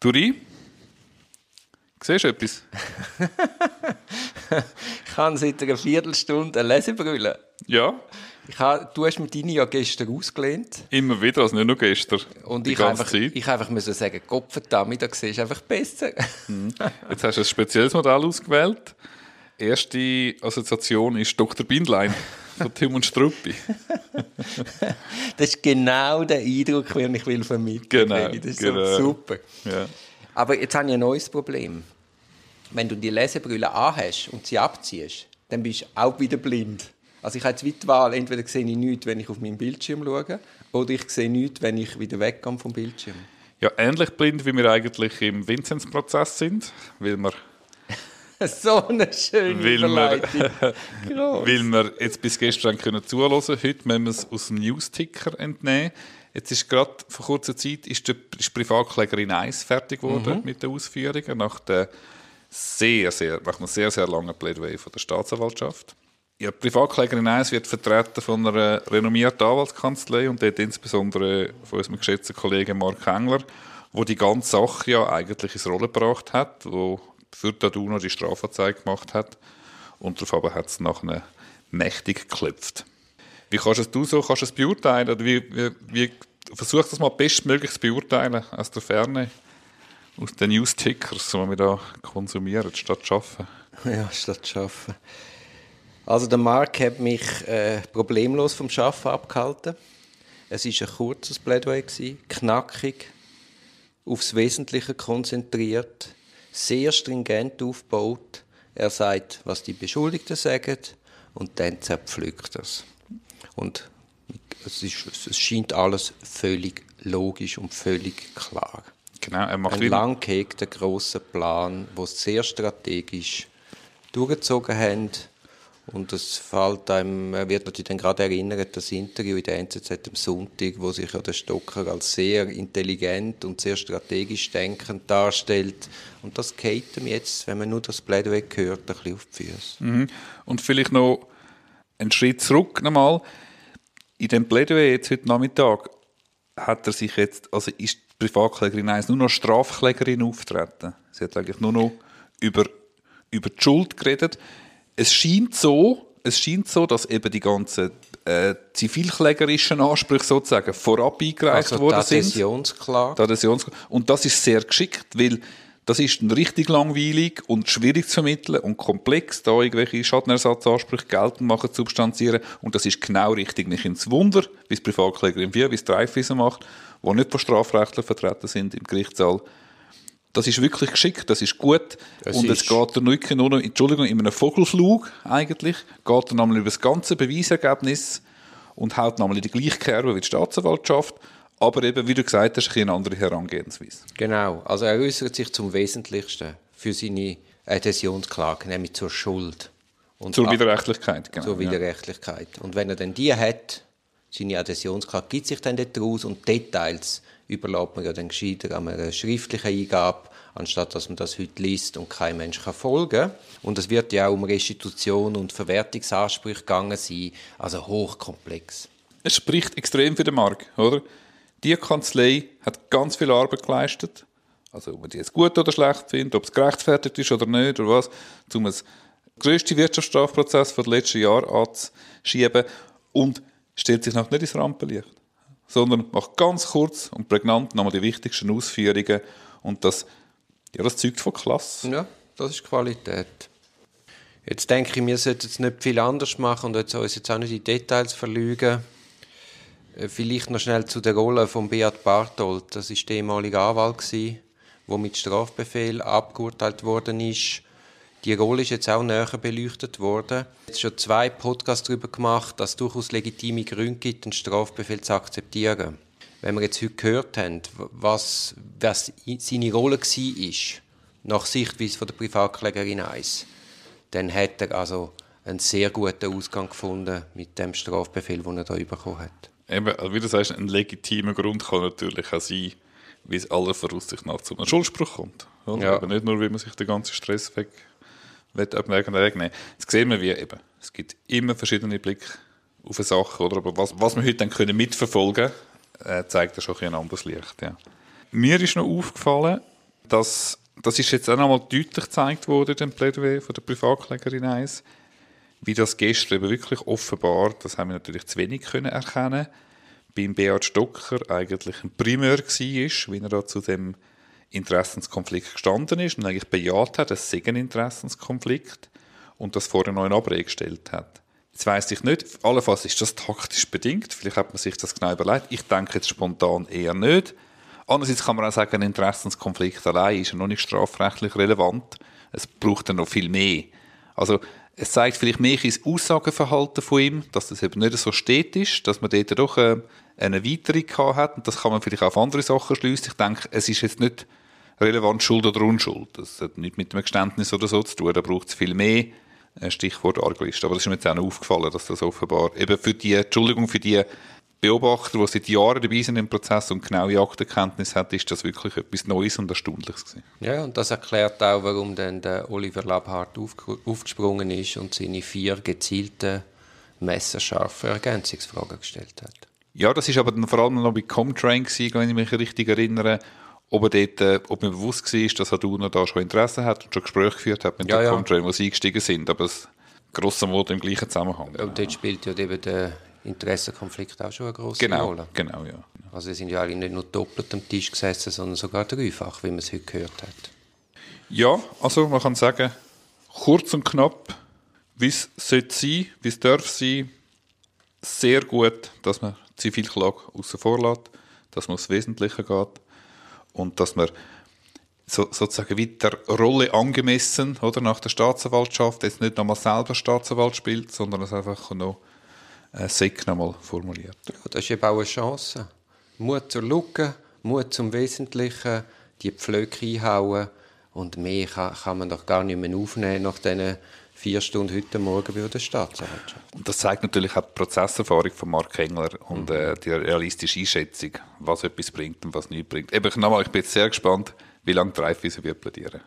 Duri? Siehst du etwas? ich habe seit einer Viertelstunde eine Lesebrille. Ja. Ich habe, du hast mir deine ja gestern ausgelehnt. Immer wieder, also nicht nur gestern. Und ich einfach, Zeit. ich einfach müssen sagen, Kopf damit, da siehst du einfach besser. Mhm. Jetzt hast du ein spezielles Modell ausgewählt. Erste Assoziation ist Dr. Bindlein von Tim und Struppi. das ist genau der Eindruck, den ich will vermitteln Genau, Das ist genau. super. Ja. Aber jetzt habe ich ein neues Problem. Wenn du die Lesebrille anhast und sie abziehst, dann bist du auch wieder blind. Also ich habe jetzt die Wahl, entweder sehe ich nichts, wenn ich auf meinen Bildschirm schaue, oder ich sehe nichts, wenn ich wieder wegkomme vom Bildschirm. Ja, ähnlich blind, wie wir eigentlich im Vinzenz-Prozess sind, weil wir so eine schöne weil Überleitung. Wir, weil wir jetzt bis gestern können zuhören Heute müssen wir es aus dem Newsticker entnehmen. Jetzt ist gerade vor kurzer Zeit ist die, ist die Privatklägerin 1 fertig geworden mhm. mit den Ausführungen nach der sehr, sehr, nach einem sehr, sehr langen Plädoyer von der Staatsanwaltschaft. Ja, die Privatklägerin 1 wird vertreten von einer renommierten Anwaltskanzlei und dort insbesondere von unserem geschätzten Kollegen Mark Engler, wo die ganze Sache ja eigentlich ins Rollen gebracht hat, wo für Daduno die Strafanzeige gemacht hat und darauf hat es nachher mächtig geklopft. Wie kannst du so kannst du es beurteilen? Oder wie, wie, wie versuch das mal bestmöglich zu beurteilen aus der Ferne, aus den News-Tickers, die wir da konsumieren, statt zu arbeiten? Ja, statt zu arbeiten. Also der Mark hat mich äh, problemlos vom Schaffen abgehalten. Es war ein kurzes Plädoyer, knackig, aufs Wesentliche konzentriert, sehr stringent aufgebaut. Er sagt, was die Beschuldigten sagen und dann zerpflückt er es. Und es, ist, es scheint alles völlig logisch und völlig klar. Genau, er macht Ein lang gehegter grosser Plan, wo es sehr strategisch durchgezogen haben und es fällt einem, er wird natürlich dann gerade erinnert, das Interview in der NZZ am Sonntag, wo sich ja der Stocker als sehr intelligent und sehr strategisch denkend darstellt. Und das geht ihm jetzt, wenn man nur das Plädoyer hört, ein bisschen auf die Füße. Mhm. Und vielleicht noch einen Schritt zurück nochmal. In dem Plädoyer jetzt heute Nachmittag hat er sich jetzt, also ist die Privatklägerin 1 nur noch Strafklägerin auftreten. Sie hat eigentlich nur noch über, über die Schuld geredet es scheint so, es scheint so, dass eben die ganzen äh, zivilklägerischen Ansprüche sozusagen vorab eingereicht also worden sind. Adhäsionsklage. Adhäsionsklage. Und das ist sehr geschickt, weil das ist richtig langweilig und schwierig zu vermitteln und komplex, da irgendwelche Schadenersatzansprüche geltend machen, substanzieren. Und das ist genau richtig. Nicht ins Wunder, wie es Privatklägerin wie, wie es Dreifwiese macht, die nicht von Strafrechtler vertreten sind im Gerichtssaal das ist wirklich geschickt, das ist gut. Es und es geht der nicht nur noch, Entschuldigung, in einem Vogelflug eigentlich, geht er nochmal über das ganze Beweisergebnis und haut nochmal in die gleiche Kerbe wie die Staatsanwaltschaft. Aber eben, wie du gesagt hast, eine andere Herangehensweise. Genau, also er äußert sich zum Wesentlichsten für seine Adhäsionsklage, nämlich zur Schuld. Und zur Widerrechtlichkeit, genau. Zur Widerrechtlichkeit. Ja. Und wenn er dann die hat, seine Adhäsionsklage, gibt sich dann daraus und Details überlässt man ja dann gescheiter an einer schriftlichen Eingabe, anstatt dass man das heute liest und kein Mensch kann folgen Und es wird ja auch um Restitution und Verwertungsansprüche gegangen sein, also hochkomplex. Es spricht extrem für den Markt, oder? Die Kanzlei hat ganz viel Arbeit geleistet, also ob man die jetzt gut oder schlecht findet, ob es gerechtfertigt ist oder nicht, oder was, um das grösste Wirtschaftsstrafprozess den letzten Jahren anzuschieben und stellt sich noch nicht ins Rampenlicht sondern macht ganz kurz und prägnant nochmal die wichtigsten Ausführungen und das, ja, das zeugt von Klasse. Ja, das ist Qualität. Jetzt denke ich, wir sollten es nicht viel anders machen und uns jetzt auch nicht in Details verlügen. Äh, vielleicht noch schnell zu der Rolle von Beat Barthold. Das ist der ehemalige Anwalt, der mit Strafbefehl abgeurteilt worden ist die Rolle ist jetzt auch näher beleuchtet worden. Jetzt schon zwei Podcasts darüber gemacht, dass es durchaus legitime Gründe gibt, einen Strafbefehl zu akzeptieren. Wenn wir jetzt heute gehört haben, was, was seine Rolle war, nach Sichtweise von der Privatklägerin 1, dann hat er also einen sehr guten Ausgang gefunden mit dem Strafbefehl, den er da bekommen hat. Eben, also wie du sagst, ein legitimer Grund kann natürlich auch sein, wie es aller Voraussicht nach zu einem Schuldspruch kommt. Ja. Aber nicht nur, wie man sich den ganzen Stress weg wegnehmen Jetzt sehen wir, wie eben, es gibt immer verschiedene Blicke auf eine Sache, oder? aber was, was wir heute dann können mitverfolgen können, äh, zeigt ja schon ein, anderes Licht. Ja. Mir ist noch aufgefallen, Das, das ist jetzt auch nochmal deutlich gezeigt worden, dem Plädoyer von der Privatklägerin 1, wie das gestern eben wirklich offenbar, das haben wir natürlich zu wenig können erkennen, beim Beat Stocker eigentlich ein Primär war, wie er da zu dem Interessenskonflikt gestanden ist und eigentlich bejaht hat, es sei ein Interessenskonflikt und das vorher noch in Abrede gestellt hat. Jetzt weiss ich nicht, allenfalls ist das taktisch bedingt, vielleicht hat man sich das genau überlegt. Ich denke jetzt spontan eher nicht. Andererseits kann man auch sagen, ein Interessenskonflikt allein ist ja noch nicht strafrechtlich relevant. Es braucht dann noch viel mehr. Also es zeigt vielleicht mehr ins Aussageverhalten von ihm, dass das eben nicht so stetisch, dass man dort doch äh, eine Erweiterung hat und das kann man vielleicht auch auf andere Sachen schließen. Ich denke, es ist jetzt nicht relevant Schuld oder Unschuld. Das hat nichts mit einem Geständnis oder so zu tun. Da braucht es viel mehr. Stichwort Arglist. Aber das ist mir jetzt auch noch aufgefallen, dass das offenbar eben für die, Entschuldigung, für die Beobachter, die seit Jahren dabei sind im Prozess und genaue Aktenkenntnis hat, ist das wirklich etwas Neues und Erstaunliches gewesen. Ja, und das erklärt auch, warum dann der Oliver Labhardt auf, aufgesprungen ist und seine vier gezielten, messerscharfen Ergänzungsfragen gestellt hat. Ja, das ist aber dann vor allem noch bei Comtrain gewesen, wenn ich mich richtig erinnere, ob, er dort, äh, ob mir bewusst war, dass Aduna da schon Interesse hat und schon Gespräche geführt hat mit ja, den ja. Comtrain, wo sie eingestiegen sind, aber es grosser Modo im gleichen Zusammenhang. Und dort spielt ja eben der Interessenkonflikt auch schon eine große genau, Rolle. Genau, ja. Also sie sind ja eigentlich nicht nur doppelt am Tisch gesessen, sondern sogar dreifach, wie man es heute gehört hat. Ja, also man kann sagen, kurz und knapp, wie es sollte sein, wie es darf sein, sehr gut, dass man Zivilklage außen vor lässt, dass man aufs Wesentliche geht und dass man so, sozusagen wie der Rolle angemessen oder nach der Staatsanwaltschaft jetzt nicht nochmal selber Staatsanwalt spielt, sondern es einfach noch äh, Sick nochmal formuliert. Ja, das ist eben auch eine Chance. Mut zur Lücke, Mut zum Wesentlichen, die Pflöcke einhauen und mehr kann, kann man doch gar nicht mehr aufnehmen nach diesen vier Stunden heute Morgen bei der Staatsanwaltschaft. Und das zeigt natürlich auch die Prozesserfahrung von Mark Engler und mhm. äh, die realistische Einschätzung, was etwas bringt und was nicht bringt. Eben, nochmal, ich bin jetzt sehr gespannt, wie lange die Reifwiese wird plädieren.